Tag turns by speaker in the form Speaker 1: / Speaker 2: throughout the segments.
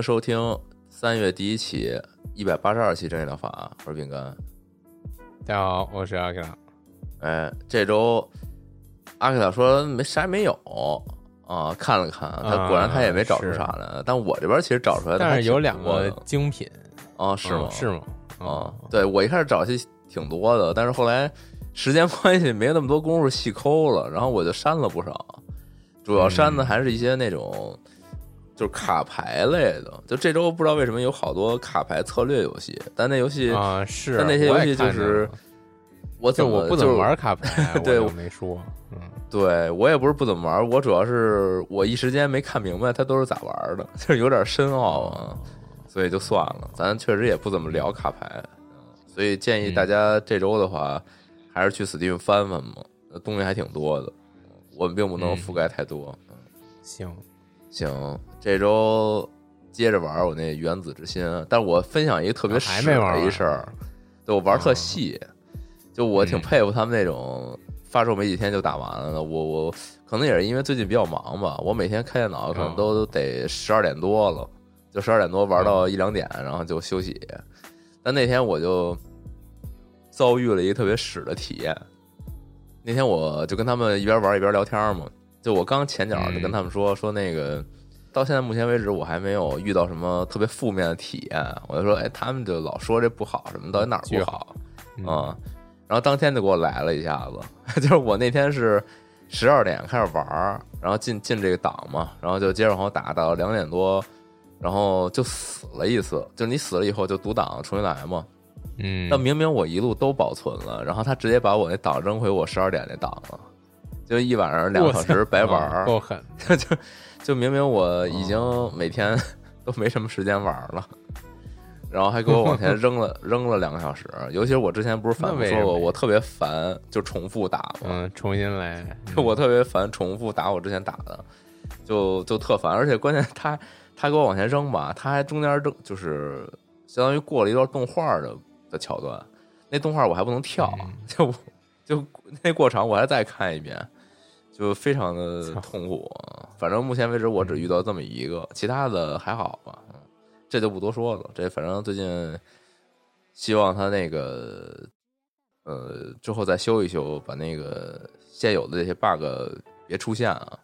Speaker 1: 迎收听三月第一期一百八十二期正义疗法，我是饼干。
Speaker 2: 大家好，我是阿克拉。
Speaker 1: 哎，这周阿克拉说没啥没有啊，看了看，他果然他也没找出啥来。但我这边其实找出来的，
Speaker 2: 但是有两个精品
Speaker 1: 啊，是吗？
Speaker 2: 是吗？
Speaker 1: 啊，对我一开始找其实挺多的，但是后来时间关系没那么多功夫细抠了，然后我就删了不少。主要删的还是一些那种。就是卡牌类的，就这周不知道为什么有好多卡牌策略游戏，但那游戏
Speaker 2: 啊是，
Speaker 1: 但那些游戏就是我怎
Speaker 2: 么不怎么玩卡牌？
Speaker 1: 对
Speaker 2: 我没说，嗯，
Speaker 1: 对我也不是不怎么玩，我主要是我一时间没看明白它都是咋玩的，就是有点深奥啊，所以就算了。咱确实也不怎么聊卡牌，所以建议大家这周的话，还是去 Steam 翻翻嘛，东西还挺多的，我们并不能覆盖太多。
Speaker 2: 行。
Speaker 1: 行，这周接着玩我那原子之心，但是我分享一个特别
Speaker 2: 还没玩
Speaker 1: 一事儿，就我玩特细，就我挺佩服他们那种发售没几天就打完了的。我我可能也是因为最近比较忙吧，我每天开电脑可能都得十二点多了，就十二点多玩到一两点，然后就休息。但那天我就遭遇了一个特别屎的体验。那天我就跟他们一边玩一边聊天嘛。就我刚前脚就跟他们说说那个，到现在目前为止我还没有遇到什么特别负面的体验。我就说，哎，他们就老说这不好什么，到底哪儿不好啊？然后当天就给我来了一下子，就是我那天是十二点开始玩儿，然后进进这个档嘛，然后就接着往后打，打到两点多，然后就死了一次。就是你死了以后就读档重新来嘛。
Speaker 2: 嗯。
Speaker 1: 那明明我一路都保存了，然后他直接把我那档扔回我十二点那档了。就一晚上两个小时白玩儿，
Speaker 2: 够狠！
Speaker 1: 就 就明明我已经每天 都没什么时间玩了，然后还给我往前扔了 扔了两个小时。尤其是我之前不是反复说过，我特别烦就重复打嘛，
Speaker 2: 嗯，重新来。
Speaker 1: 就我特别烦重复打我之前打的，就就特烦。而且关键他他给我往前扔吧，他还中间扔，就是相当于过了一段动画的的桥段，那动画我还不能跳，就就那过场我还再看一遍。就非常的痛苦，反正目前为止我只遇到这么一个，其他的还好吧，这就不多说了。这反正最近希望他那个呃之后再修一修，把那个现有的这些 bug 别出现啊。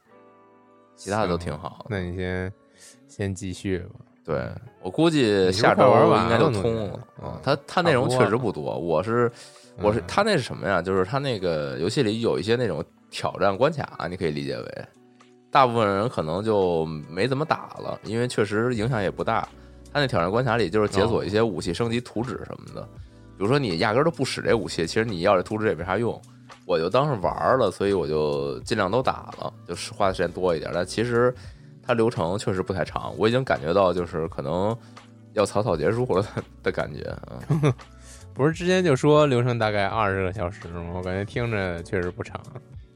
Speaker 1: 其他的都挺好。
Speaker 2: 那你先先继续吧。
Speaker 1: 对我估计下周应该就通了。啊，他他内容确实不多。我是我是他那是什么呀？就是他那个游戏里有一些那种。挑战关卡，你可以理解为，大部分人可能就没怎么打了，因为确实影响也不大。他那挑战关卡里就是解锁一些武器升级图纸什么的，比如说你压根儿都不使这武器，其实你要这图纸也没啥用。我就当是玩了，所以我就尽量都打了，就是花的时间多一点。但其实它流程确实不太长，我已经感觉到就是可能要草草结束了的感觉啊。
Speaker 2: 不是之前就说流程大概二十个小时吗？我感觉听着确实不长。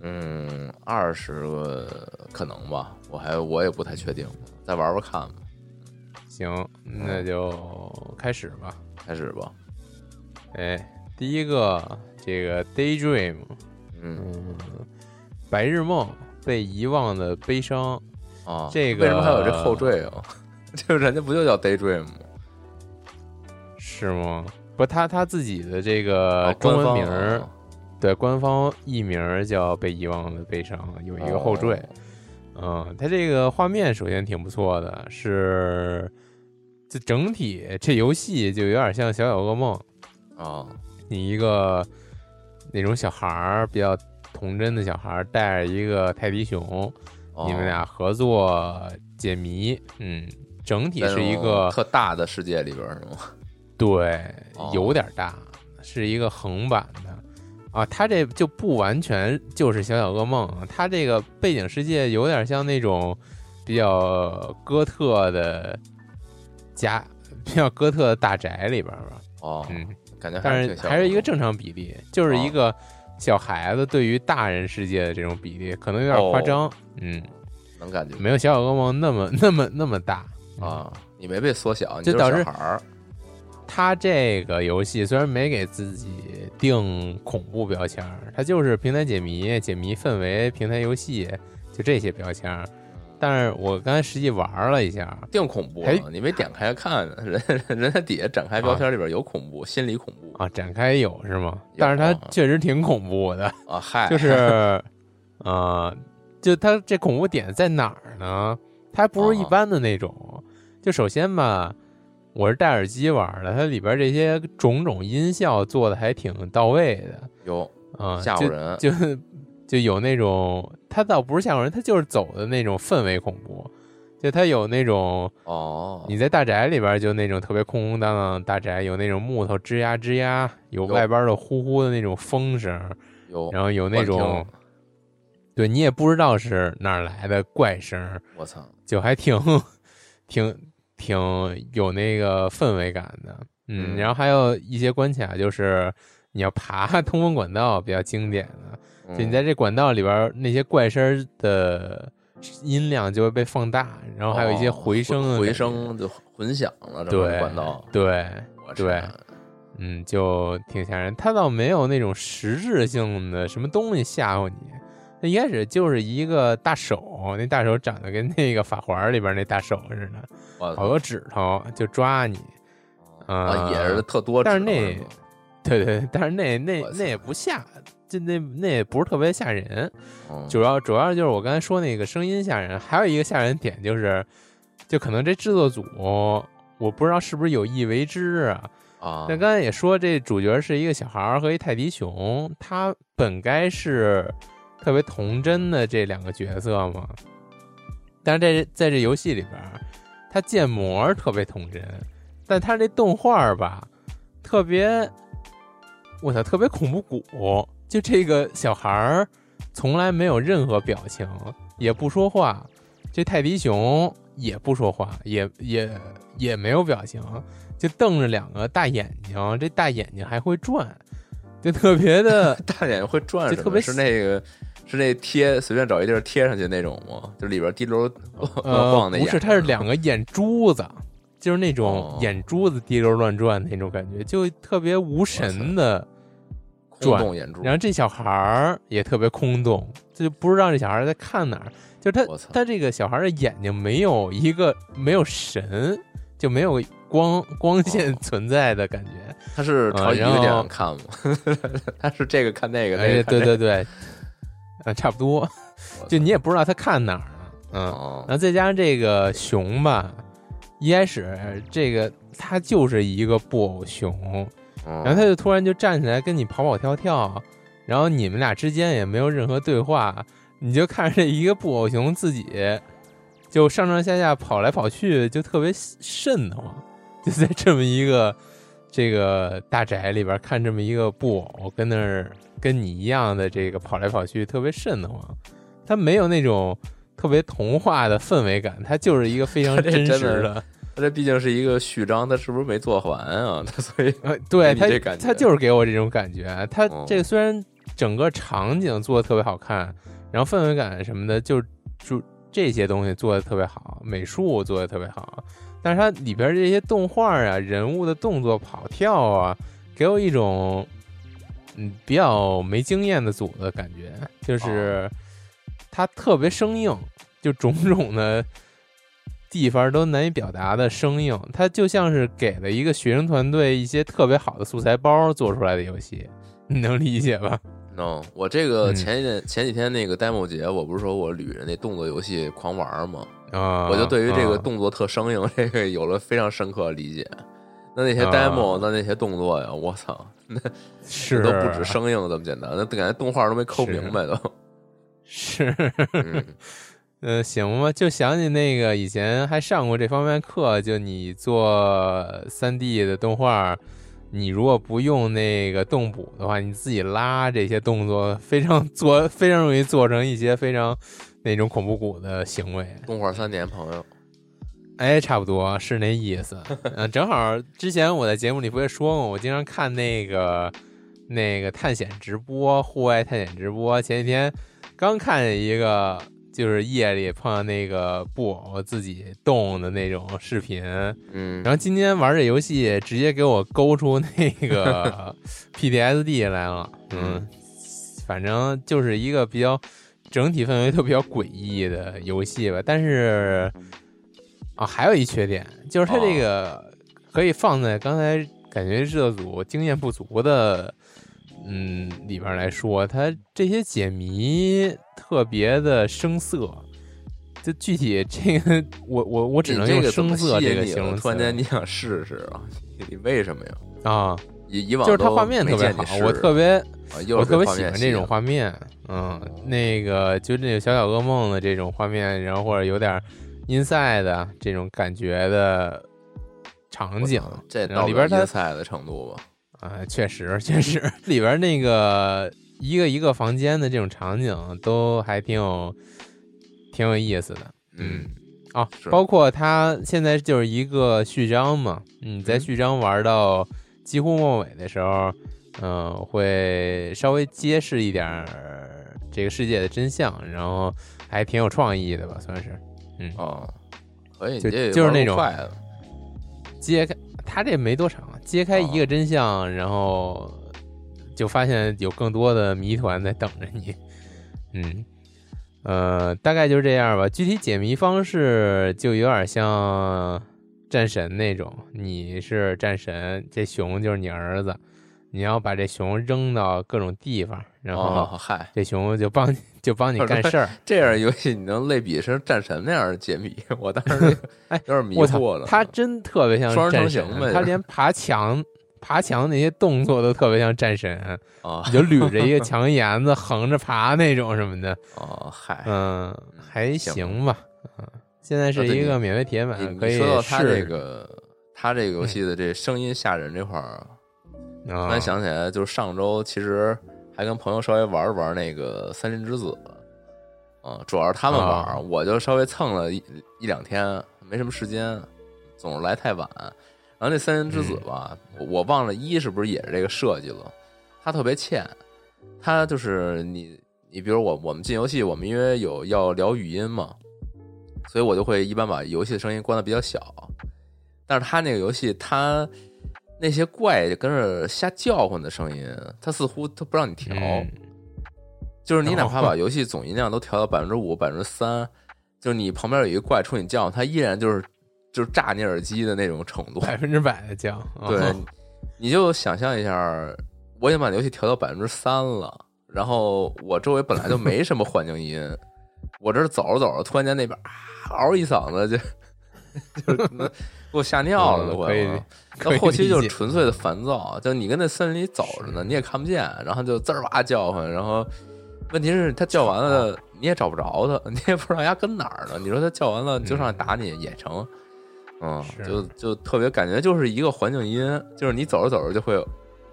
Speaker 1: 嗯，二十个可能吧，我还我也不太确定，再玩玩看吧。
Speaker 2: 行，那就开始吧，
Speaker 1: 开始吧。
Speaker 2: 哎，第一个这个 Daydream，嗯，白日梦被遗忘的悲伤
Speaker 1: 啊，
Speaker 2: 这个
Speaker 1: 为什么还有这后缀啊？这个人家不就叫 Daydream 吗？
Speaker 2: 是吗？不，他他自己的这个中文名儿。对，官方译名叫《被遗忘的悲伤》，有一个后缀。嗯，它这个画面首先挺不错的，是这整体这游戏就有点像《小小噩梦》
Speaker 1: 啊，
Speaker 2: 你一个那种小孩儿比较童真的小孩儿带着一个泰迪熊，
Speaker 1: 哦。
Speaker 2: 你们俩合作解谜，嗯，整体是一个
Speaker 1: 特大的世界里边儿是吗？
Speaker 2: 对
Speaker 1: 哦，
Speaker 2: 有点大，是一个横版的啊。它这就不完全就是小小噩梦，它这个背景世界有点像那种比较哥特的家，比较哥特的大宅里边吧。
Speaker 1: 哦，
Speaker 2: 嗯，
Speaker 1: 感觉
Speaker 2: 但是还是一个正常比例，就是一
Speaker 1: 哦
Speaker 2: 个小孩子对于大人世界的这种比例，可能有点夸张。嗯，
Speaker 1: 能感觉
Speaker 2: 没有小小噩梦那么那么那么大。嗯
Speaker 1: 啊，你没被缩小，你
Speaker 2: 就是导致
Speaker 1: 小孩儿
Speaker 2: 它这个游戏虽然没给自己定恐怖标签儿，它就是平台解谜、解谜氛围、平台游戏，就这些标签儿。但是我刚才实际玩了一下，
Speaker 1: 定恐怖
Speaker 2: 还
Speaker 1: 了，你没点开看呢，人人家底下展开标签里边有恐怖，心理恐怖
Speaker 2: 啊，展开有是吗？但是它
Speaker 1: 啊
Speaker 2: 确实挺恐怖的，
Speaker 1: 啊，嗨，
Speaker 2: 就是，呃，就它这恐怖点在哪儿呢？它还不是一
Speaker 1: 啊
Speaker 2: 般的那种。就首先吧，我是戴耳机玩的，它里边这些种种音效做的还挺到位的。
Speaker 1: 有
Speaker 2: 啊、就
Speaker 1: 吓唬人
Speaker 2: 就就有那种，它倒不是吓唬人，它就是走的那种氛围恐怖，就它有那种
Speaker 1: 哦，
Speaker 2: 你在大宅里边就那种特别空空荡荡的大宅，有那种木头吱呀吱呀，有
Speaker 1: 有
Speaker 2: 外边的呼呼的那种风声，
Speaker 1: 有，
Speaker 2: 然后有那种，对你也不知道是哪儿来的怪声，
Speaker 1: 我操，
Speaker 2: 就还挺 挺挺有那个氛围感的，嗯，
Speaker 1: 嗯。
Speaker 2: 然后还有一些关卡就是你要爬 通风管道，比较经典的，就你
Speaker 1: 嗯。
Speaker 2: 在这管道里边儿那些怪声儿的音量就会被放大，然后还有一些
Speaker 1: 哦
Speaker 2: 回声的
Speaker 1: 回声就混响了，
Speaker 2: 对
Speaker 1: 管道，
Speaker 2: 对，对嗯，就挺吓人。它倒没有那种实质性的什么东西吓唬你，那一开始就是一个大手，那大手长得跟那个法环里边那大手似的，好多指头就抓你。
Speaker 1: 啊，
Speaker 2: 啊
Speaker 1: 也是特多，
Speaker 2: 但是那对对，但是那那那也不吓，就那那也不是特别吓人。
Speaker 1: 嗯
Speaker 2: 主要主要就是我刚才说那个声音吓人，还有一个吓人点就是，就可能这制作组我不知道是不是有意为之啊。
Speaker 1: 啊，
Speaker 2: 那刚才也说这主角是一个小孩儿和一泰迪熊，他本该是特别童真的这两个角色嘛，但是在这在这游戏里边儿，他建模特别童真，但他这动画儿吧特别，我操，特别恐怖谷，就这个小孩儿从来没有任何表情，也不说话，这泰迪熊也不说话，也也也没有表情，就瞪着两个大眼睛，这大眼睛还会转，就特别的
Speaker 1: 大眼睛会转，
Speaker 2: 就特别
Speaker 1: 是那个是那贴随便找一地儿贴上去那种吗？就里边滴溜
Speaker 2: 乱
Speaker 1: 晃那眼，
Speaker 2: 不是，它是两个眼珠子，就是那种
Speaker 1: 哦
Speaker 2: 眼珠子滴溜乱转那种感觉，就特别无神的。
Speaker 1: 转。动眼珠，
Speaker 2: 然后这小孩儿也特别空洞，这就不知道这小孩儿在看哪儿。就是他他这个小孩儿的眼睛没有一个没有神，就没有光光线
Speaker 1: 哦
Speaker 2: 存在的感觉。
Speaker 1: 他是朝一个地方看吗？他是这个看那个，那
Speaker 2: 哎，对对对，呃，差不多。就你也不知道他看哪儿呢，嗯。
Speaker 1: 哦
Speaker 2: 然后再加上这个熊吧，一开始这个它就是一个布偶熊，
Speaker 1: 然
Speaker 2: 然后它就突然就站起来跟你跑跑跳跳，然后你们俩之间也没有任何对话，你就看着这一个布偶熊自己就上上下下跑来跑去，就特别瘆得慌，就在这么一个这个大宅里边看这么一个布偶跟那儿跟你一样的这个跑来跑去，特别瘆得慌。它没有那种特别童话的氛围感，它就是一个非常
Speaker 1: 这
Speaker 2: 真实的。
Speaker 1: 它这毕竟是一个序章，它是不是没做完啊？他 所以
Speaker 2: 呃，对 他他就是给我这种感觉。他
Speaker 1: 哦
Speaker 2: 这个虽然整个场景做的特别好看，然后氛围感什么的，就就这些东西做的特别好，美术做的特别好，但是它里边这些动画啊、人物的动作、跑跳啊，给我一种嗯比较没经验的组的感觉，就是它特别生硬，就种种的。地方都难以表达的生硬，它就像是给了一个学生团队一些特别好的素材包做出来的游戏，你能理解吧
Speaker 1: ？no，我这个
Speaker 2: 嗯
Speaker 1: 前一前几天那个 demo 节，我不是说我捋着那动作游戏狂玩吗？
Speaker 2: 啊，
Speaker 1: 我就对于这个
Speaker 2: 啊
Speaker 1: 动作特生硬这个有了非常深刻的理解。那那些
Speaker 2: 啊
Speaker 1: demo，那那些动作呀，我操，那
Speaker 2: 是
Speaker 1: 都不止生硬这么简单，那感觉动画都没抠明白都。
Speaker 2: 是，
Speaker 1: 嗯
Speaker 2: 呃，行吧，就想起那个以前还上过这方面课，就你做三 D 的动画，你如果不用那个动捕的话，你自己拉这些动作，非常做非常容易做成一些非常那种恐怖谷的行为。
Speaker 1: 动画三年朋友，
Speaker 2: 哎，差不多是那意思。嗯、正好之前我在节目里不也说过，我经常看那个那个探险直播，户外探险直播。前几天刚看见一个，就是夜里碰到那个布偶自己动的那种视频。
Speaker 1: 嗯
Speaker 2: 然后今天玩这游戏，直接给我勾出那个 PTSD 来了。嗯，反正就是一个比较整体氛围都比较诡异的游戏吧。但是啊，还有一缺点，就是它这个可以放在刚才感觉热组经验不足的嗯里边来说，它这些解谜特别的生涩。就具体这个，我我我只能用生涩这个形容词。
Speaker 1: 突然间你想试试啊？你你为什么呀？
Speaker 2: 啊，
Speaker 1: 以以往
Speaker 2: 就是它画面特别好我特别
Speaker 1: 啊
Speaker 2: 我特别喜欢这种画面，嗯，那个就那个小小噩梦的这种画面，然后或者有点 inside 的这种感觉的场景里边它
Speaker 1: 野赛的程度吧？
Speaker 2: 啊，确实确实。里边那个一个一个房间的这种场景都还挺有挺有意思的，
Speaker 1: 嗯，
Speaker 2: 啊，包括它现在就是一个序章嘛，你在
Speaker 1: 嗯。
Speaker 2: 序章玩到几乎末尾的时候，嗯、会稍微揭示一点儿这个世界的真相，然后还挺有创意的吧，算是
Speaker 1: 哦，可以，
Speaker 2: 就就是那种
Speaker 1: 快的，
Speaker 2: 揭开他这没多长，揭开一个真相，然后就发现有更多的谜团在等着你，嗯。呃，大概就是这样吧。具体解谜方式就有点像战神那种，你是战神，这熊就是你儿子，你要把这熊扔到各种地方，然后
Speaker 1: 哦，嗨，
Speaker 2: 这熊就帮你就帮你干事儿。
Speaker 1: 这样游戏你能类比成战神那样的解谜，我当时
Speaker 2: 哎
Speaker 1: 有点迷惑了。，
Speaker 2: 他真特别像战神，他连爬墙、爬墙那些动作都特别像战神，
Speaker 1: 啊
Speaker 2: 你就捋着一个墙沿子横着爬那种什么的。
Speaker 1: 哦，嗨，
Speaker 2: 嗯，还
Speaker 1: 行
Speaker 2: 行吧。嗯，现在是一个免费体
Speaker 1: 验
Speaker 2: 版，可以
Speaker 1: 你说到他
Speaker 2: 试
Speaker 1: 这个，他这个游戏的这声音吓人这块儿，突
Speaker 2: 啊
Speaker 1: 然想起来，就是上周其实还跟朋友稍微玩了玩那个《森林之子》，啊，主要是他们玩，
Speaker 2: 啊
Speaker 1: 我就稍微蹭了一一两天，没什么时间，总是来太晚。然后那《森林之子》吧，我我忘了一是不是也是这个设计了，它特别欠，它就是你你比如我我们进游戏，我们因为有要聊语音嘛，所以我就会一般把游戏的声音关的比较小。但是他那个游戏，他那些怪就跟着瞎叫唤的声音，它似乎它不让你调，
Speaker 2: 嗯
Speaker 1: 就是你哪 怕把游戏总音量都调到百分之五、百分之三，就是你旁边有一个怪冲你叫，它依然就是就是炸你耳机的那种程度。
Speaker 2: 百分之百的降。啊
Speaker 1: 对，你就想象一下，我已经把游戏调到百分之三了，然后我周围本来就没什么环境音，我这走着走着，突然间那边啊嗷一嗓子就就 给我吓尿了，都
Speaker 2: 嗯可以
Speaker 1: 到后期就是纯粹的烦躁，就你跟那森林里走着呢，你也看不见，然后就滋儿哇叫唤，然后问题是它叫完了你也找不着它，你也不知道人家跟哪儿呢。你说它叫完了就上来打你也成，嗯，就就特别感觉就是一个环境音，就是你走着走着就会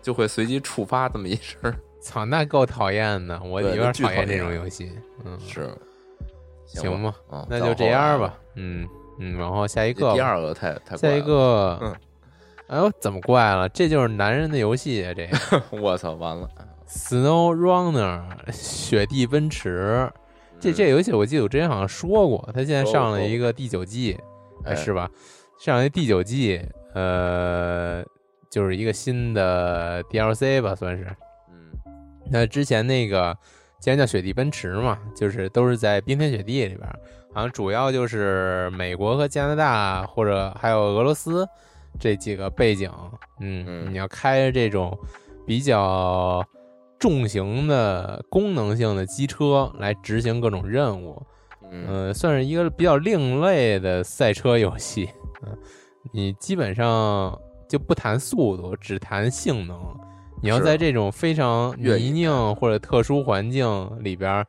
Speaker 1: 就会随机触发这么一声，
Speaker 2: 操，那够讨厌的，我有点讨厌这种游戏。嗯，
Speaker 1: 是
Speaker 2: 行
Speaker 1: 吧
Speaker 2: 吧，，
Speaker 1: 嗯，
Speaker 2: 那就这样吧。嗯嗯，然后下一个，
Speaker 1: 第二个太太
Speaker 2: 下一，个
Speaker 1: 嗯，
Speaker 2: 哎呦，怎么怪了？这就是男人的游戏啊！这个
Speaker 1: 我操，完了
Speaker 2: ，Snow Runner 雪地奔驰，这这游戏我记得我之前好像说过，它现在上了一个第九季，
Speaker 1: 哎
Speaker 2: 是吧？上了一第九季，呃，就是一个新的 DLC 吧，算是。
Speaker 1: 嗯
Speaker 2: 那之前那个既然叫雪地奔驰嘛，就是都是在冰天雪地里边儿，好像主要就是美国和加拿大或者还有俄罗斯这几个背景。嗯，
Speaker 1: 嗯
Speaker 2: 你要开着这种比较重型的功能性的机车来执行各种任务，
Speaker 1: 嗯
Speaker 2: 呃，算是一个比较另类的赛车游戏。嗯、你基本上就不谈速度，只谈性能。你要在这种非常泥泞或者特殊环境里边儿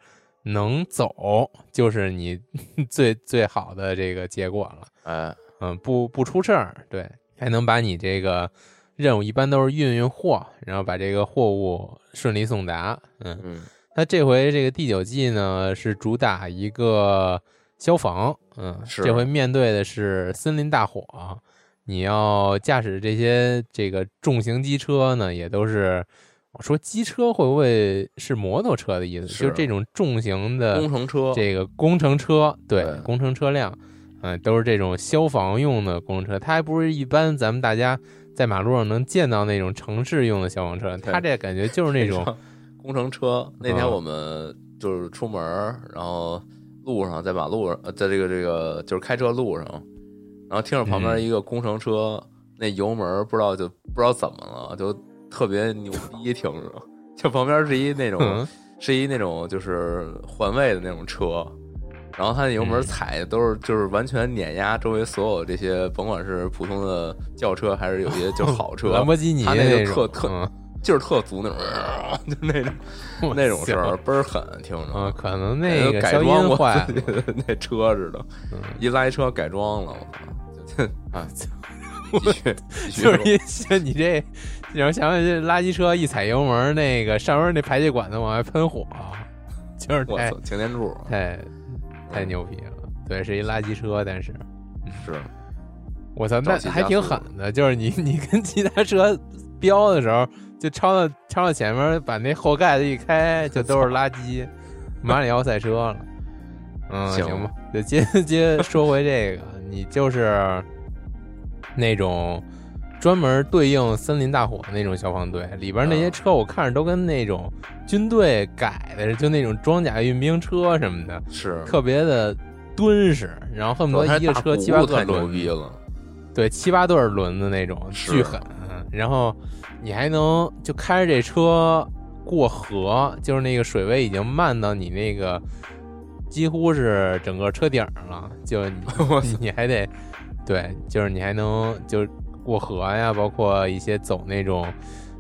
Speaker 2: 能走，就是你最最好的这个结果了。
Speaker 1: 嗯，
Speaker 2: 嗯，不不出事儿，对，还能把你这个任务一般都是运运货，然后把这个货物顺利送达。嗯，
Speaker 1: 嗯
Speaker 2: 它这回这个第九季呢是主打一个消防，嗯，
Speaker 1: 是
Speaker 2: 这回面对的是森林大火，你要驾驶这些这个重型机车呢，也都是。我说机车会不会是摩托车的意思？
Speaker 1: 是
Speaker 2: 就是这种重型的
Speaker 1: 工程车，
Speaker 2: 这个工程车，对
Speaker 1: 对
Speaker 2: 工程车辆，嗯、都是这种消防用的工程车，它还不是一般咱们大家在马路上能见到那种城市用的消防车，它这感觉就是那种，
Speaker 1: 工程车。那天
Speaker 2: 嗯
Speaker 1: 我们就是出门儿，然后路上在马路上，呃在这个这个就是开车路上，然后听着旁边
Speaker 2: 嗯
Speaker 1: 一个工程车，那油门儿不知道就不知道怎么了，就特别牛逼，听着，就旁边是一那种、
Speaker 2: 嗯
Speaker 1: 是一那种就是换位的那种车。然后它那油门
Speaker 2: 嗯
Speaker 1: 踩的都是就是完全碾压周围所有这些，甭管是普通的轿车还是有些就是好车，
Speaker 2: 兰博基尼
Speaker 1: 它那
Speaker 2: 那种
Speaker 1: 就特特
Speaker 2: 嗯
Speaker 1: 劲儿特足那种，就那种 那种声儿倍儿狠，听着。
Speaker 2: 嗯，可能那个改
Speaker 1: 装过那车似的，
Speaker 2: 嗯
Speaker 1: 一来车改装了，我操！就 啊，
Speaker 2: 就是一像你这，你要想想这垃圾车一踩油门，那个上面那排气管子往外喷火，就是太
Speaker 1: 我操，擎天柱
Speaker 2: 太太牛逼了。对，是一垃圾车，但是
Speaker 1: 是
Speaker 2: 我操，那还挺狠的，就是你 你跟其他车飙的时候，就超到超到前面，把那后盖子一开，就都是垃圾，马里奥赛车了。嗯，
Speaker 1: 行
Speaker 2: 行吧，就接 接说回这个，你就是那种专门对应森林大火的那种消防队，里边那些
Speaker 1: 啊
Speaker 2: 车我看着都跟那种军队改的，就那种装甲运兵车什么的，
Speaker 1: 是，
Speaker 2: 特别的敦实，然后恨不得一个车七八个
Speaker 1: 太牛
Speaker 2: 轮子，
Speaker 1: 逼了，
Speaker 2: 对，七八对轮子那种，巨狠。然后你还能就开着这车过河，就是那个水位已经漫到你那个几乎是整个车顶上了，就 你你还得对，就是你还能就过河呀，包括一些走那种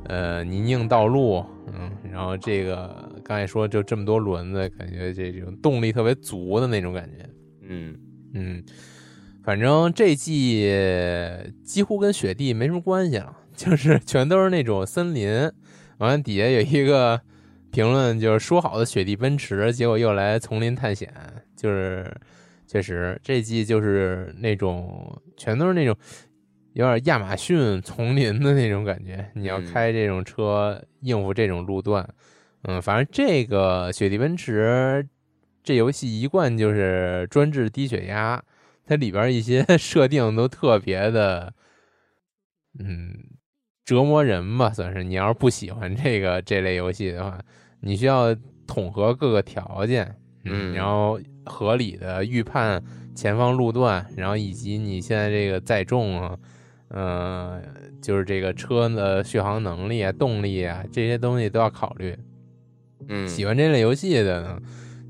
Speaker 2: 呃泥泞道路，嗯，然后这个刚才说就这么多轮子，感觉这种动力特别足的那种感觉。
Speaker 1: 嗯，
Speaker 2: 嗯，反正这季几乎跟雪地没什么关系了，就是全都是那种森林。完了底下有一个评论，就是说好的雪地奔驰，结果又来丛林探险，就是确实这季就是那种全都是那种有点亚马逊丛林的那种感觉。你要
Speaker 1: 嗯
Speaker 2: 开这种车应付这种路段，嗯，反正这个雪地奔驰这游戏一贯就是专治低血压，它里边一些 设定都特别的，嗯，折磨人吧，算是。你要是不喜欢这个这类游戏的话，你需要统合各个条件，
Speaker 1: 嗯
Speaker 2: 然后合理的预判前方路段，然后以及你现在这个载重啊，呃，就是这个车的续航能力啊、动力啊这些东西都要考虑。
Speaker 1: 嗯，
Speaker 2: 喜欢这类游戏的呢，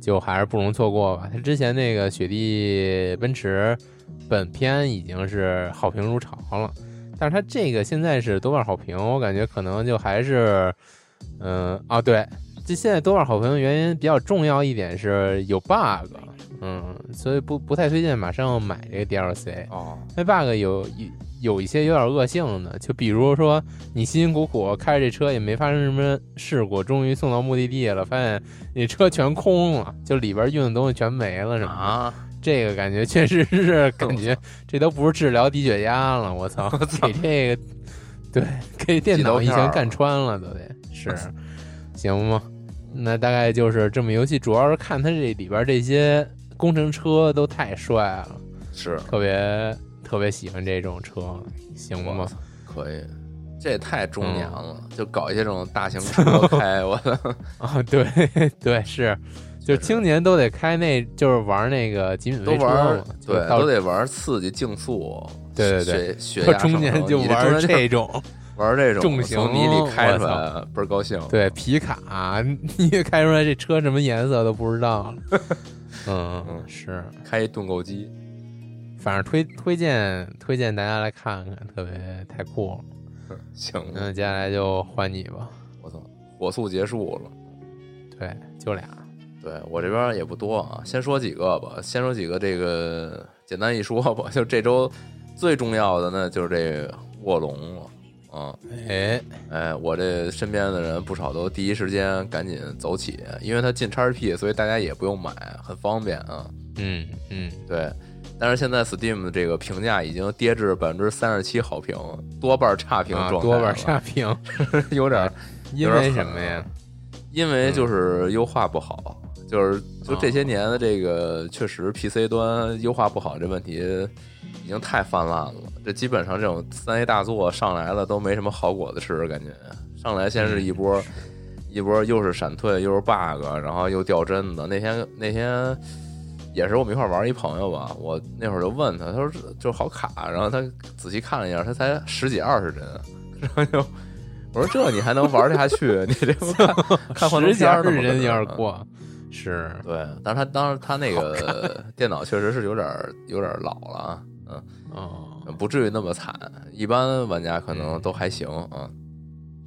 Speaker 2: 就还是不容错过吧。他之前那个雪地奔驰本片已经是好评如潮了，但是他这个现在是多半好评，我感觉可能就还是，嗯、啊对，这现在多半好评的原因比较重要一点是有 bug，嗯，所以不不太推荐马上买这个 DLC。
Speaker 1: 哦，
Speaker 2: 那 bug 有有有一些有点恶性的，就比如说你辛辛苦苦开着这车也没发生什么事故，终于送到目的地了，发现你车全空了，就里边运的东西全没了什么的。
Speaker 1: 啊，
Speaker 2: 这个感觉确实是感觉这都不是治疗低血压了，我操，给这个对给电脑一拳干穿了都得是 行吗？那大概就是这么游戏，主要是看它这里边这些工程车都太帅了。
Speaker 1: 是
Speaker 2: 特别特别喜欢这种车，行吗？
Speaker 1: 我操，可以。这也太中年了，
Speaker 2: 嗯
Speaker 1: 就搞一些这种大型车开，我的
Speaker 2: 啊，对对是，就青年都得开那，就是玩那个极品
Speaker 1: 都
Speaker 2: 飞车
Speaker 1: 玩
Speaker 2: 嘛，
Speaker 1: 对，
Speaker 2: 到
Speaker 1: 都得玩刺激竞速，
Speaker 2: 对对对
Speaker 1: 血血
Speaker 2: 到
Speaker 1: 压
Speaker 2: 中年就玩这种，
Speaker 1: 玩这种
Speaker 2: 重型
Speaker 1: 从泥里开出来，倍儿高兴。
Speaker 2: 对皮卡，你也开出来这车什么颜色都不知道了。嗯
Speaker 1: 嗯
Speaker 2: 是，
Speaker 1: 开一盾构机，
Speaker 2: 反正推推荐推荐大家来看看，特别太酷了。
Speaker 1: 行，
Speaker 2: 那接下来就换你吧。
Speaker 1: 我操，火速结束了。
Speaker 2: 对，就俩。
Speaker 1: 对我这边也不多啊，先说几个吧。先说几个这个简单一说吧，就这周最重要的呢，就是这卧龙了。嗯，
Speaker 2: 哎
Speaker 1: 哎，我这身边的人不少都第一时间赶紧走起，因为它进叉 P，所以大家也不用买，很方便啊。
Speaker 2: 嗯嗯，
Speaker 1: 对。但是现在 Steam 的这个评价已经跌至百分之三十七好评，多半差评状态、啊，
Speaker 2: 多半差评，
Speaker 1: 有点。
Speaker 2: 因为什么呀？
Speaker 1: 因为就是优化不好，就是就这些年的这个确实 PC 端优化不好这问题已经太泛滥了。这基本上这种三 A 大作上来了都没什么好果子吃，感觉上来先是一波一波又是闪退又是 bug，然后又掉帧的。那天那天。也是我们一块玩一朋友吧，我那会儿就问他，他说就好卡，然后他仔细看了一下，他才十几二十帧，然后就我说这你还能玩下去？你这 看
Speaker 2: 十几二十帧有点过，是
Speaker 1: 对，但是他当时他那个 电脑确实是有点有点老了，嗯
Speaker 2: 哦，
Speaker 1: 不至于那么惨，一般玩家可能都还行啊，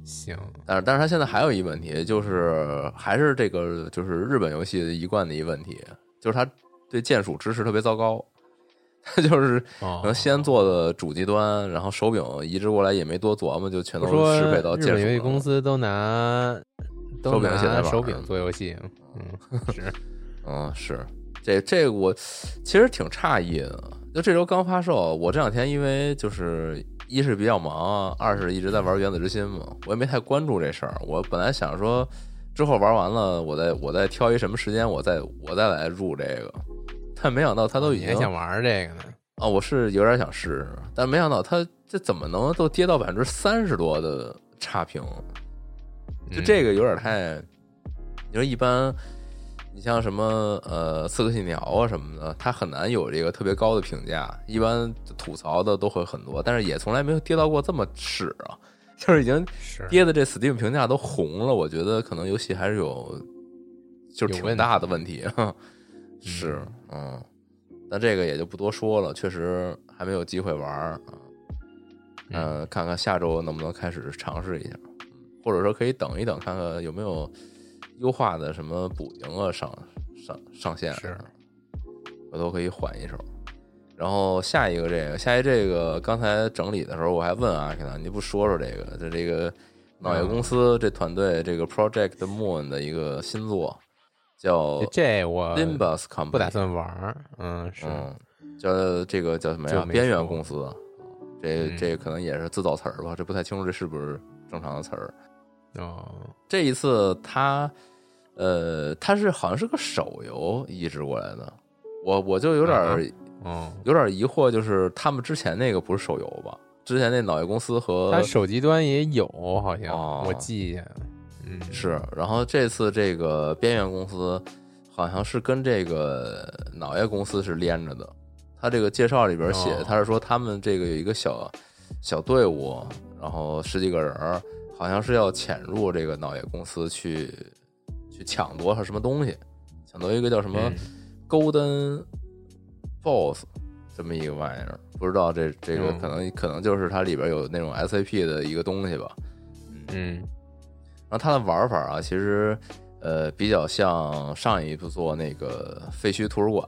Speaker 2: 行，
Speaker 1: 但是但是他现在还有一问题，就是还是这个就是日本游戏一贯的一问题，就是他。对键鼠支持特别糟糕，他就是可能先做的主机端，然后手柄移植过来也没多琢磨，就全都适配到键鼠。
Speaker 2: 日本游戏公司都拿手
Speaker 1: 柄
Speaker 2: 现在手柄做游戏，嗯，是，
Speaker 1: 嗯是，这这我其实挺诧异的。就这周刚发售，我这两天因为就是一是比较忙，二是一直在玩原子之心嘛，我也没太关注这事儿。我本来想说之后玩完了，我再我再挑一什么时间，我再我再来入这个。但没想到他都已经
Speaker 2: 想玩这个呢
Speaker 1: 啊！我是有点想试试，但没想到他这怎么能都跌到百分之三十多的差评？就这个有点太……你说一般，你像什么呃《刺客信条》啊什么的，它很难有这个特别高的评价，一般吐槽的都会很多，但是也从来没有跌到过这么屎啊！就是已经跌的这 Steam 评价都红了，我觉得可能游戏还是有就是挺大的问题。是，嗯，那这个也就不多说了，确实还没有机会玩啊，嗯，看看下周能不能开始尝试一下，或者说可以等一等，看看有没有优化的什么补丁啊上上上线，
Speaker 2: 是，
Speaker 1: 我都可以缓一手。然后下一个这个，下一这个，刚才整理的时候我还问阿 K 呢，你不说说这个，就这个脑叶公司这团队这个 Project Moon 的一个新作。叫
Speaker 2: 这我
Speaker 1: limboscom
Speaker 2: 不打算玩嗯，是
Speaker 1: 叫这个叫什么呀？边缘公司，这这可能也是自造词儿吧？这不太清楚，这是不是正常的词儿？
Speaker 2: 哦，
Speaker 1: 这一次他呃，他是好像是个手游移植过来的，我我就有点
Speaker 2: 嗯
Speaker 1: 有点疑惑，就是他们之前那个不是手游吧？之前那脑叶公司和
Speaker 2: 他手机端也有，好像我记一下。嗯，
Speaker 1: 是，然后这次这个边缘公司好像是跟这个脑叶公司是连着的。他这个介绍里边写，他是说他们这个有一个小小队伍，然后十几个人，好像是要潜入这个脑野公司去去抢夺他什么东西，抢夺一个叫什么 Golden Boss 这么一个玩意儿，不知道这这个可能可能就是它里边有那种 SAP 的一个东西吧，
Speaker 2: 嗯。
Speaker 1: 然后它的玩法啊，其实，呃，比较像上一部做那个废墟图书馆，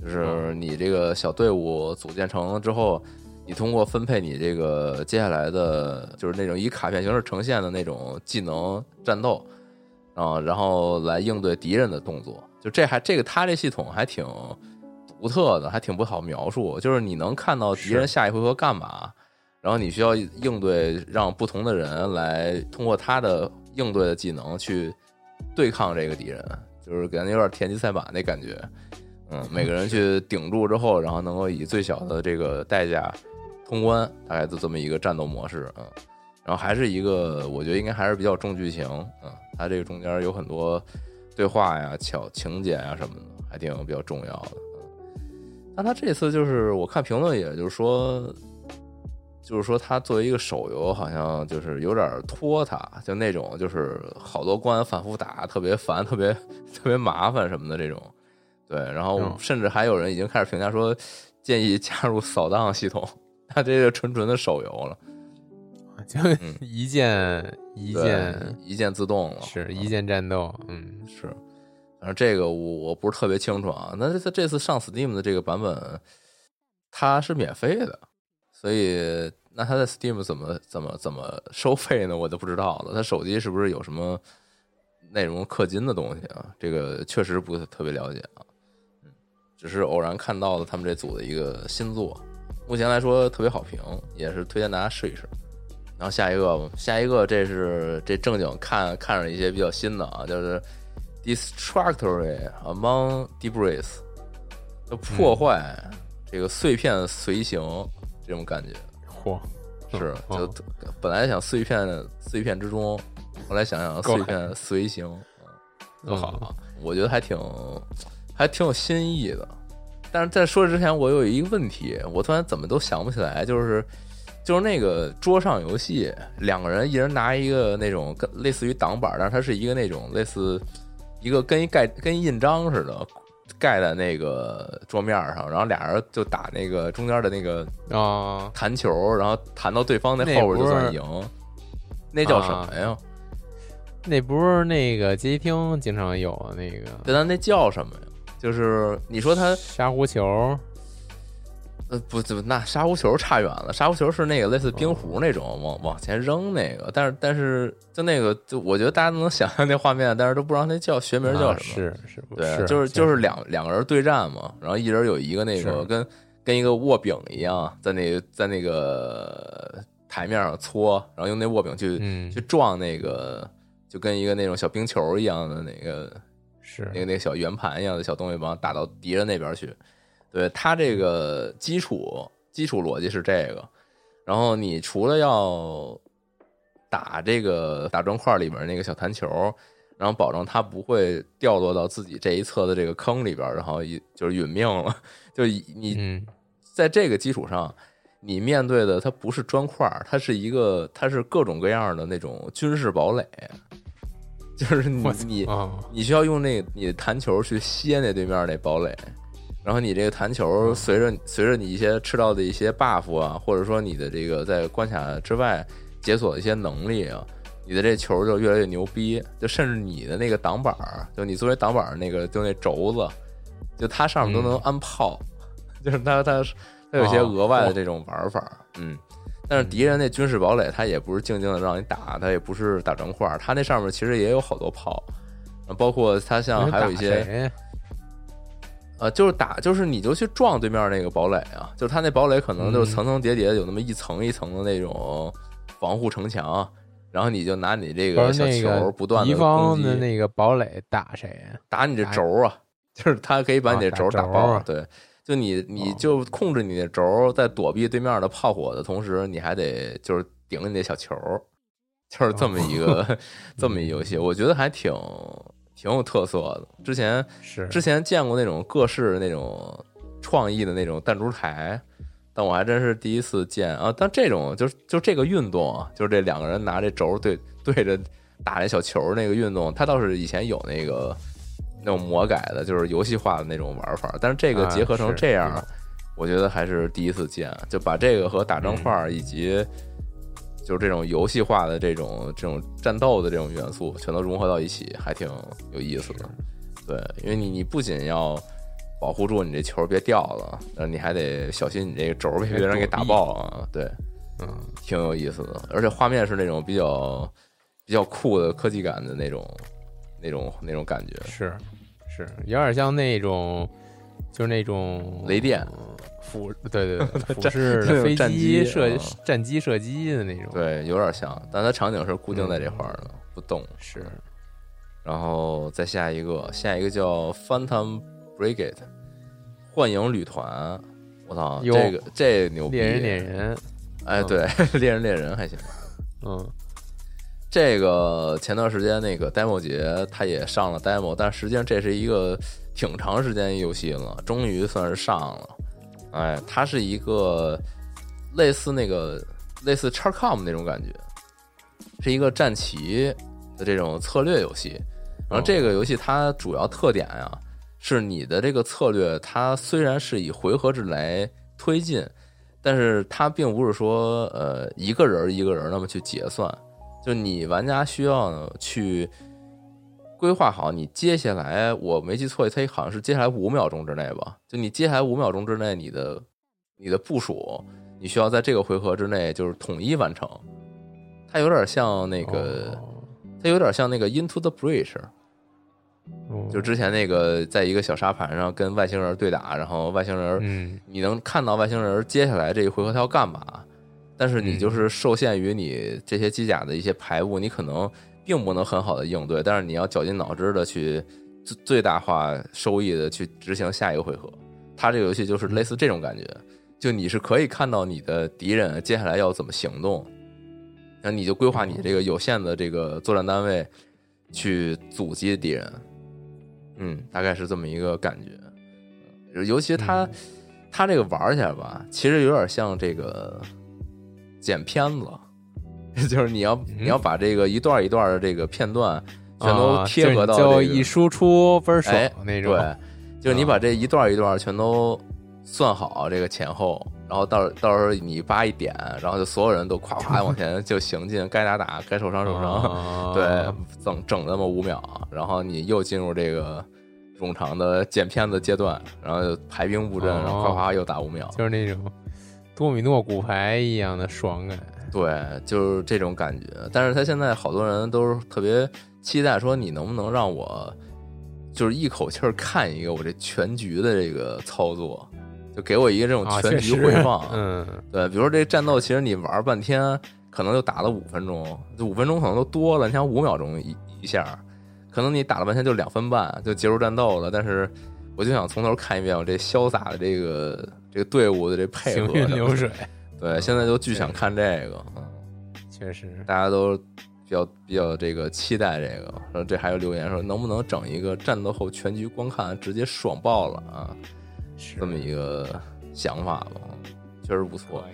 Speaker 1: 就是你这个小队伍组建成了之后，你通过分配你这个接下来的，就是那种以卡片形式呈现的那种技能战斗啊，然后来应对敌人的动作。就这还这个他这系统还挺独特的，还挺不好描述。就是你能看到敌人下一回合干嘛。然后你需要应对，让不同的人来通过他的应对的技能去对抗这个敌人，就是感觉有点田忌赛马那感觉。嗯，每个人去顶住之后，然后能够以最小的这个代价通关，大概就这么一个战斗模式。嗯，然后还是一个，我觉得应该还是比较重剧情。嗯，它这个中间有很多对话呀、巧情节啊什么的，还挺比较重要的。嗯，但他这次就是我看评论，也就是说。就是说，它作为一个手游，好像就是有点拖沓，就那种就是好多关反复打，特别烦，特别特别麻烦什么的这种。对，然后甚至还有人已经开始评价说，建议加入扫荡系统，它这个纯纯的手游了，
Speaker 2: 就一键一键
Speaker 1: 一键自动了，
Speaker 2: 是一键战斗，嗯，
Speaker 1: 是，反正这个我我不是特别清楚啊。那这次这次上 Steam 的这个版本，它是免费的，所以那它在 Steam 怎么怎么怎么收费呢？我就不知道了。它手机是不是有什么内容氪金的东西啊？这个确实不是特别了解啊。嗯，只是偶然看到了他们这组的一个新作，目前来说特别好评，也是推荐大家试一试。然后下一个，下一个这是这正经看看着一些比较新的啊，就是 Destructory Among Debris，就破坏这个碎片随行这种感觉，
Speaker 2: 嚯，
Speaker 1: 是
Speaker 2: 嗯
Speaker 1: 就本来想碎片碎片之中，后来想想碎片随行，好，我觉得还挺还挺有新意的。但是在说之前，我有一个问题，我突然怎么都想不起来，就是就是那个桌上游戏，两个人一人拿一个那种跟类似于挡板，但是它是一个那种类似一个跟一盖跟印章似的盖在那个桌面上，然后俩人就打那个中间的那个
Speaker 2: 啊，
Speaker 1: 弹球，然后弹到对方那
Speaker 2: 那
Speaker 1: 后边就算赢。那叫什么呀？
Speaker 2: 那不是那个街机厅经常有啊那个
Speaker 1: 对，但那叫什么呀？就是你说他
Speaker 2: 沙壶球，
Speaker 1: 呃不不，那沙壶球差远了。沙壶球是那个类似冰壶那种往往前扔那个，但是但是就那个就我觉得大家都能想象那画面，但是都不知道那叫学名叫
Speaker 2: 啊
Speaker 1: 什么。
Speaker 2: 是是不
Speaker 1: 对，
Speaker 2: 是
Speaker 1: 就是就是两两个人对战嘛，然后一人有一个那个跟跟一个握柄一样，在那在那个台面上搓，然后用那握柄去、
Speaker 2: 嗯
Speaker 1: 去撞那个，就跟一个那种小冰球一样的那个
Speaker 2: 是
Speaker 1: 那个那个小圆盘一样的小东西，把它打到敌人那边去。对它这个基础基础逻辑是这个，然后你除了要打这个打砖块里面那个小弹球，然后保证它不会掉落到自己这一侧的这个坑里边，然后一就是殒命了。就你
Speaker 2: 嗯
Speaker 1: 在这个基础上，你面对的它不是砖块，它是一个它是各种各样的那种军事堡垒，就是你你
Speaker 2: 啊
Speaker 1: 你需要用那你的弹球去歇那对面那堡垒，然后你这个弹球随着随着你一些吃到的一些 buff 啊，或者说你的这个在关卡之外解锁的一些能力啊，你的这球就越来越牛逼，就甚至你的那个挡板儿，就你作为挡板儿那个就那轴子，就它上面都能安炮，就是它它它有些
Speaker 2: 哦
Speaker 1: 额外的这种玩法，嗯。但是敌人那军事堡垒，它也不是静静的让你打，它也不是打砖块儿，它那上面其实也有好多炮，包括它像还有一些呃，就是打，就是你就去撞对面那个堡垒啊，就是它那堡垒可能就是层层叠叠，有那么一层一层的那种防护城墙，然后你就拿你这个小球不断的
Speaker 2: 敌方的那个堡垒打谁呀？
Speaker 1: 打你这轴啊，就是它可以把你这轴
Speaker 2: 啊打
Speaker 1: 爆，
Speaker 2: 啊。
Speaker 1: 对，就你你
Speaker 2: 哦
Speaker 1: 就控制你的轴，在躲避对面的炮火的同时，你还得就是顶你那小球，就是这么一个、
Speaker 2: 哦
Speaker 1: 这么一游戏，我觉得还挺挺有特色的。之前
Speaker 2: 是
Speaker 1: 之前见过那种各式那种创意的那种弹珠台，但我还真是第一次见啊！但这种就是就这个运动啊，就是这两个人拿这轴对对着打那小球那个运动，他倒是以前有那个那种魔改的，就是游戏化的那种玩法，但是这个
Speaker 2: 啊
Speaker 1: 结合成这样，
Speaker 2: 有
Speaker 1: 我觉得还是第一次见，就把这个和打砖块以及。就是这种游戏化的这种这种战斗的这种元素，全都融合到一起，还挺有意思的。对，因为你你不仅要保护住你这球别掉了，呃，你还得小心你这个轴被别人给打爆啊。对，
Speaker 2: 嗯
Speaker 1: 挺有意思的，而且画面是那种比较比较酷的科技感的那种那种那种感觉。
Speaker 2: 是是有点像那种就是那种
Speaker 1: 雷电
Speaker 2: 俯对对对 俯
Speaker 1: 战
Speaker 2: 视飞
Speaker 1: 战机
Speaker 2: 射
Speaker 1: 啊
Speaker 2: 战机射击的那种，
Speaker 1: 对，有点像，但它场景是固定在这块儿的，不动。
Speaker 2: 是
Speaker 1: 然后再下一个，下一个叫 Phantom Brigade 幻影旅团。我操，这个这牛逼！
Speaker 2: 猎人猎人，
Speaker 1: 哎，
Speaker 2: 嗯
Speaker 1: 对，猎人猎人还行。
Speaker 2: 嗯
Speaker 1: 这个前段时间那个 demo 节，它也上了 demo，但实际上这是一个挺长时间游戏了，终于算是上了。哎，它是一个类似那个类似 charcom 那种感觉，是一个战棋的这种策略游戏。然后这个游戏它主要特点呀，是你的这个策略，它虽然是以回合制来推进，但是它并不是说呃一个人一个人那么去结算，就你玩家需要去规划好你接下来，我没记错，它好像是接下来五秒钟之内吧，就你接下来五秒钟之内，你的你的部署，你需要在这个回合之内就是统一完成，它有点像那个，它有点像那个 Into the Bridge。就之前那个，在一个小沙盘上跟外星人对打，然后外星人，
Speaker 2: 嗯，
Speaker 1: 你能看到外星人接下来这一回合他要干嘛，但是你就是受限于你这些机甲的一些排布，你可能并不能很好的应对，但是你要绞尽脑汁的去最最大化收益的去执行下一个回合。它这个游戏就是类似这种感觉，就你是可以看到你的敌人接下来要怎么行动，那你就规划你这个有限的这个作战单位去阻击敌人。嗯，大概是这么一个感觉，尤其它它这个玩起来吧，其实有点像这个剪片子，就是你要你要把这个一段一段的这个片段全都贴合到，
Speaker 2: 就一输出分儿爽那种。
Speaker 1: 对，就是你把这一段一段全都算好这个前后，然后到到时候你叭一点，然后就所有人都咵咵往前就行进，该打打，该受伤受伤，对，整整那么五秒，然后你又进入这个。冗长的剪片子阶段，然后排兵布阵，然后哗哗又打五秒，
Speaker 2: 就是那种多米诺骨牌一样的爽感。
Speaker 1: 对，就是这种感觉。但是他现在好多人都是特别期待，说你能不能让我就是一口气儿看一个我这全局的这个操作，就给我一个这种全局回放。
Speaker 2: 嗯，
Speaker 1: 对，比如说这战斗，其实你玩半天，可能就打了五分钟，就五分钟可能都多了。你像五秒钟一一下。可能你打了半天就两分半就结束战斗了，但是我就想从头看一遍我这潇洒的这个这个队伍的这配合。
Speaker 2: 行云流水。
Speaker 1: 对，现在就巨想看这个。嗯，
Speaker 2: 确实，
Speaker 1: 大家都比较比较这个期待这个。然后这还有留言说能不能整一个战斗后全局观看，直接爽爆了啊！
Speaker 2: 是
Speaker 1: 这么一个想法吧，确实不错。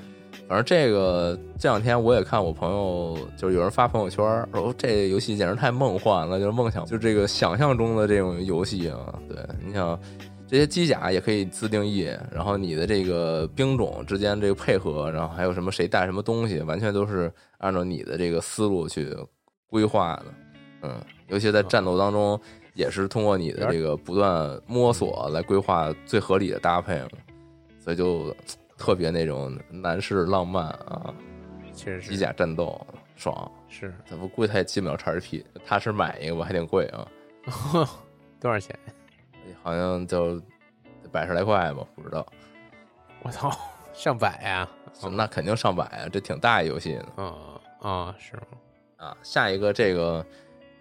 Speaker 1: 反正这个这两天我也看我朋友，就是有人发朋友圈说这游戏简直太梦幻了，就是梦想，就这个想象中的这种游戏啊。对，你想这些机甲也可以自定义，然后你的这个兵种之间这个配合，然后还有什么谁带什么东西，完全都是按照你的这个思路去规划的。嗯，尤其在战斗当中，也是通过你的这个不断摸索来规划最合理的搭配嘛，所以就。特别那种男士浪漫啊，
Speaker 2: 确实
Speaker 1: 机甲战斗爽
Speaker 2: 是，
Speaker 1: 咱不估计他也进不了叉 P，他是买一个吧，还挺贵啊，
Speaker 2: 多少钱？
Speaker 1: 好像就百十来块吧，不知道。
Speaker 2: 我操，上百呀？
Speaker 1: 那肯定上百啊，这挺大一游戏
Speaker 2: 的。啊啊，是吗？
Speaker 1: 啊，下一个这个，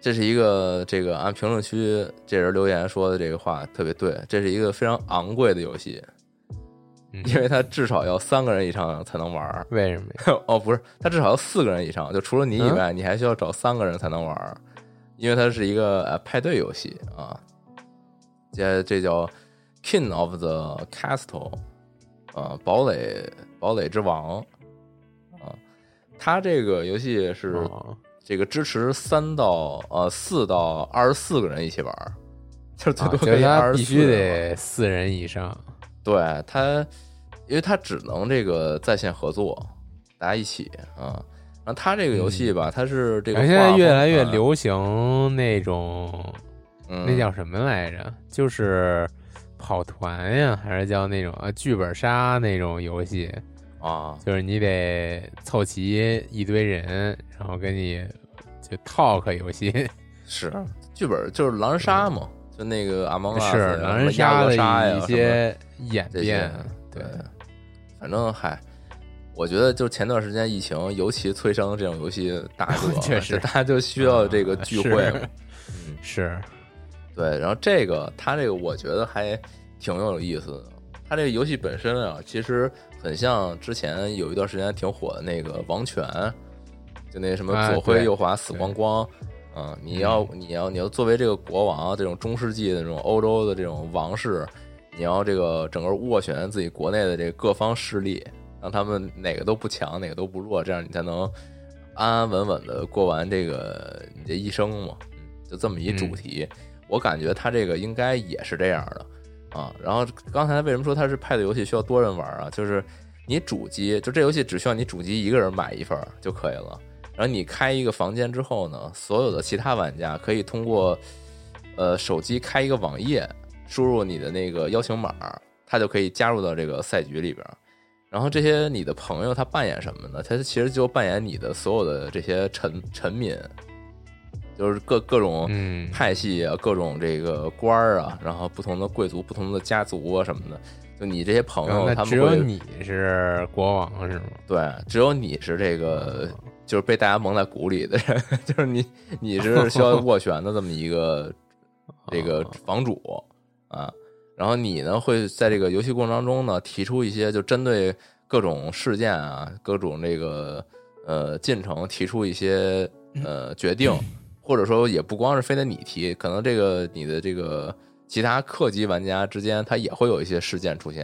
Speaker 1: 这是一个这个按评论区这人留言说的这个话特别对，这是一个非常昂贵的游戏。因为它至少要三个人以上才能玩
Speaker 2: 为什么？
Speaker 1: 哦，不是，它至少要四个人以上，就除了你以外，你还需要找三个人才能玩因为它是一个呃派对游戏啊。这这叫 King of the Castle，啊，堡垒堡垒之王啊。它这个游戏是这个支持三到呃四到二十四个人一起玩就是最多可以二十四，
Speaker 2: 必须得四人以上。
Speaker 1: 对他，因为他只能这个在线合作，大家一起啊。然后他这个游戏吧，它是这个
Speaker 2: 现在越来越流行那种，那叫什么来着？就是跑团呀，还是叫那种啊剧本杀那种游戏
Speaker 1: 啊？
Speaker 2: 就是你得凑齐一堆人，然后跟你就 talk 游戏。
Speaker 1: 是剧本就是狼人杀嘛。就那个阿蒙
Speaker 2: 是狼人杀
Speaker 1: 的
Speaker 2: 一些演变，
Speaker 1: 对，反正嗨，我觉得就前段时间疫情尤其催生这种游戏大热，
Speaker 2: 确实
Speaker 1: 大家就需要这个聚会，
Speaker 2: 嗯，是
Speaker 1: 对。然后这个他这个我觉得还挺有意思的，他这个游戏本身啊，其实很像之前有一段时间挺火的那个王权，就那什么左挥右滑死光光。嗯，你要你要你要作为这个国王，这种中世纪的这种欧洲的这种王室，你要这个整个斡旋自己国内的这个各方势力，让他们哪个都不强，哪个都不弱，这样你才能安安稳稳的过完这个你这一生嘛。就这么一主题，我感觉它这个应该也是这样的啊。然后刚才为什么说它是派对游戏需要多人玩啊？就是你主机就这游戏只需要你主机一个人买一份就可以了。然后你开一个房间之后呢，所有的其他玩家可以通过呃手机开一个网页，输入你的那个邀请码，他就可以加入到这个赛局里边。然后这些你的朋友他扮演什么呢？他其实就扮演你的所有的这些臣臣民，就是各各种派系啊，各种这个官儿啊，然后不同的贵族、不同的家族啊什么的。就你这些朋友，他们
Speaker 2: 只有你是国王是吗？
Speaker 1: 对，只有你是这个，就是被大家蒙在鼓里的人，就是你，你是需要 斡旋的这么一个这个房主啊。然后你呢，会在这个游戏过程当中呢，提出一些就针对各种事件啊、各种这个呃进程提出一些呃决定，或者说也不光是非得你提，可能这个你的这个其他客机玩家之间，他也会有一些事件出现。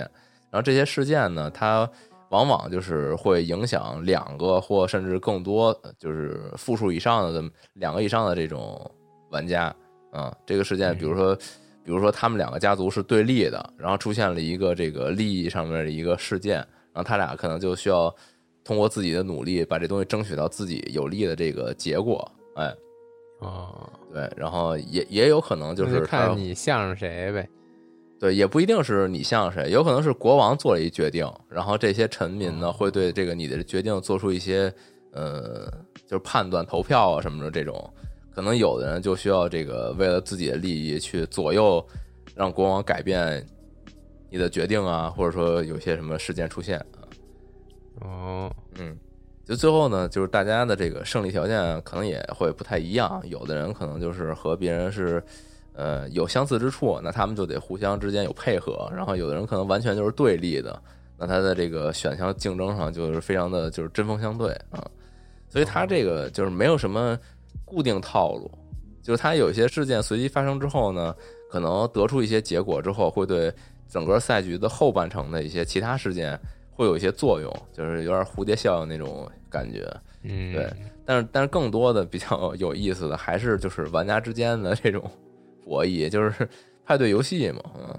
Speaker 1: 然后这些事件呢，它往往就是会影响两个或甚至更多，就是复数以上的两个以上的这种玩家啊。这个事件，比如说。比如说，他们两个家族是对立的，然后出现了一个这个利益上面的一个事件，然后他俩可能就需要通过自己的努力把这东西争取到自己有利的这个结果。哎，
Speaker 2: 哦，
Speaker 1: 对，然后也也有可能就是
Speaker 2: 看你向着谁呗。
Speaker 1: 对，也不一定是你像谁，有可能是国王做了一决定，然后这些臣民呢会对这个你的决定做出一些呃，就是判断、投票啊什么的这种。可能有的人就需要这个，为了自己的利益去左右，让国王改变你的决定啊，或者说有些什么事件出现啊。
Speaker 2: 哦，
Speaker 1: 嗯，就最后呢，就是大家的这个胜利条件可能也会不太一样。有的人可能就是和别人是呃有相似之处，那他们就得互相之间有配合；然后有的人可能完全就是对立的，那他的这个选项竞争上就是非常的就是针锋相对啊。所以他这个就是没有什么。固定套路，就是他有些事件随机发生之后呢，可能得出一些结果之后，会对整个赛局的后半程的一些其他事件会有一些作用，就是有点蝴蝶效应那种感觉。
Speaker 2: 嗯，
Speaker 1: 对。但是，但是更多的比较有意思的还是就是玩家之间的这种博弈，就是 派对游戏嘛。嗯，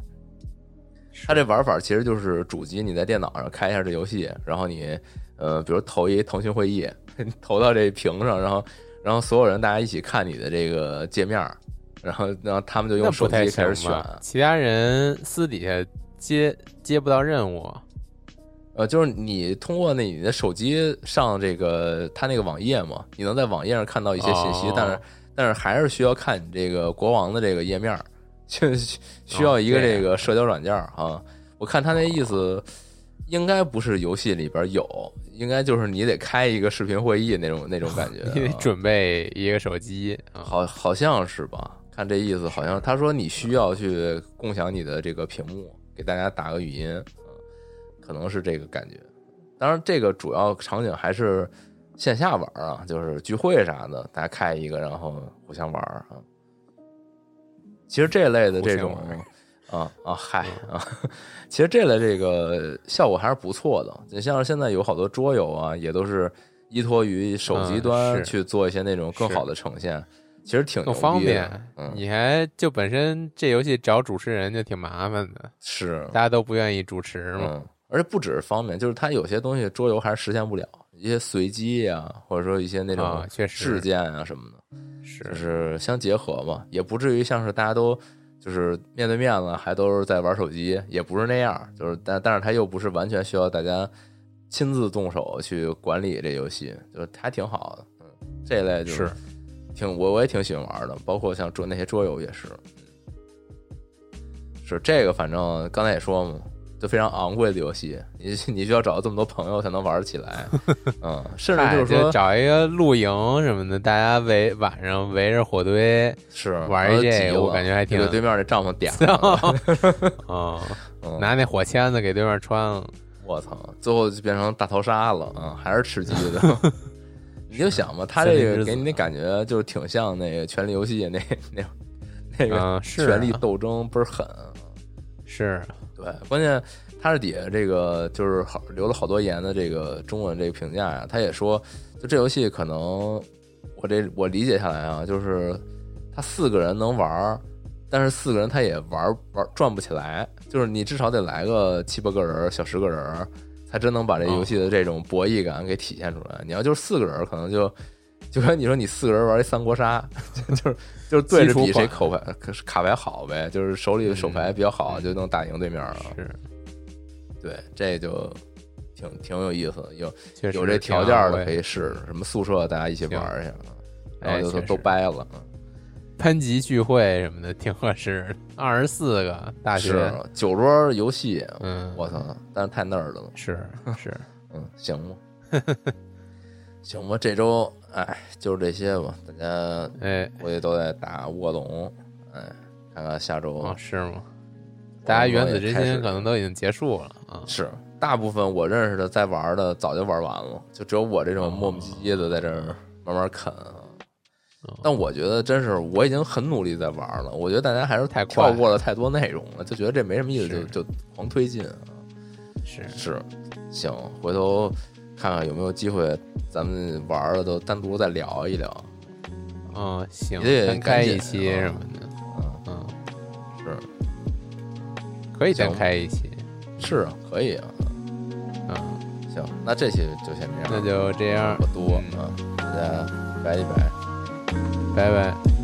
Speaker 1: 它这玩法其实就是主机你在电脑上开一下这游戏，然后你呃，比如投一腾讯会议，投到这屏上，然后。然后所有人大家一起看你的这个界面，然后然后他们就用手机开始选，
Speaker 2: 其他人私底下接接不到任务。
Speaker 1: 呃，就是你通过那你的手机上这个他那个网页嘛，你能在网页上看到一些信息，但是但是还是需要看你这个国王的这个页面，就 需要一个这个社交软件啊。我看他那意思，应该不是游戏里边有。应该就是你得开一个视频会议那种那种感觉，
Speaker 2: 你得准备一个手机，
Speaker 1: 好好像是吧？看这意思，好像他说你需要去共享你的这个屏幕，给大家打个语音，可能是这个感觉。当然，这个主要场景还是线下玩啊，就是聚会啥的，大家开一个，然后互相玩啊。其实这类的这种。啊啊嗨啊！其实这类这个效果还是不错的。你像现在有好多桌游啊，也都是依托于手机端去做一些那种更好的呈现，其实挺
Speaker 2: 更方便。你还就本身这游戏找主持人就挺麻烦的，
Speaker 1: 是
Speaker 2: 大家都不愿意主持嘛。
Speaker 1: 而且不只是方便，就是它有些东西桌游还是实现不了，一些随机呀，或者说一些那种事件啊什么的，
Speaker 2: 是
Speaker 1: 就是相结合嘛，也不至于像是大家都。就是面对面了，还都是在玩手机，也不是那样。就是，但但是它又不是完全需要大家亲自动手去管理这游戏，就是还挺好的。嗯，这类就是挺我我也挺喜欢玩的，包括像桌那些桌游也是。是这个，反正刚才也说嘛。就非常昂贵的游戏，你你需要找到这么多朋友才能玩起来，嗯，甚至就是说
Speaker 2: 找一个露营什么的，大家围晚上围着火堆
Speaker 1: 是
Speaker 2: 玩一这个，我感觉还挺。
Speaker 1: 对面那帐篷点了，
Speaker 2: 啊，拿那火签子给对面穿了，
Speaker 1: 我操，最后就变成大逃杀了啊，还是吃鸡的。你就想吧，他这个给你的感觉就是挺像那个《权力游戏》那那那个权力斗争倍儿狠，
Speaker 2: 是。
Speaker 1: 对，关键他是底下这个就是好留了好多言的这个中文这个评价呀，他也说，就这游戏可能我这我理解下来啊，就是他四个人能玩但是四个人他也玩玩转不起来，就是你至少得来个七八个人、小十个人，才真能把这游戏的这种博弈感给体现出来。你要就是四个人，可能就就跟你说你四个人玩一三国杀，就 是就是对着比谁口牌可是卡牌好呗，就是手里的手牌比较好，就能打赢对面了。
Speaker 2: 是，
Speaker 1: 对，这就挺挺有意思的，有有这条件的可
Speaker 2: 以
Speaker 1: 以试试，什么宿舍大家一起玩一下，然后就都掰了。
Speaker 2: 班级聚会什么的，挺合适的。二十四个大
Speaker 1: 是
Speaker 2: 学，
Speaker 1: 酒桌游戏，
Speaker 2: 嗯，
Speaker 1: 我操，但是太那儿的了。
Speaker 2: 是是，
Speaker 1: 嗯，行吧，行吗，这周哎，就是这些吧，大家
Speaker 2: 哎，
Speaker 1: 估计都在打卧龙，哎，看看下周
Speaker 2: 哦，是吗？大家原子之心可能都已经结束了啊。
Speaker 1: 是大部分我认识的在玩的早就玩完了，就只有我这种
Speaker 2: 哦
Speaker 1: 磨磨唧唧的在这儿慢慢啃但我觉得真是我已经很努力在玩了，我觉得大家还是
Speaker 2: 太快
Speaker 1: 跳过了太多内容了，就觉得这没什么意思，就就狂推进啊。
Speaker 2: 是
Speaker 1: 是，行，回头看看有没有机会，咱们玩了都单独再聊一聊。
Speaker 2: 嗯，行
Speaker 1: 也得，
Speaker 2: 单开一期
Speaker 1: 啊
Speaker 2: 什么的，
Speaker 1: 嗯，
Speaker 2: 嗯，
Speaker 1: 是。
Speaker 2: 可以
Speaker 1: 先
Speaker 2: 开一期，
Speaker 1: 是啊，可以啊。
Speaker 2: 嗯，
Speaker 1: 行，那这期就先这样，
Speaker 2: 那就这样。
Speaker 1: 不，多
Speaker 2: 嗯。
Speaker 1: 啊，大家拜一拜。
Speaker 2: 拜拜。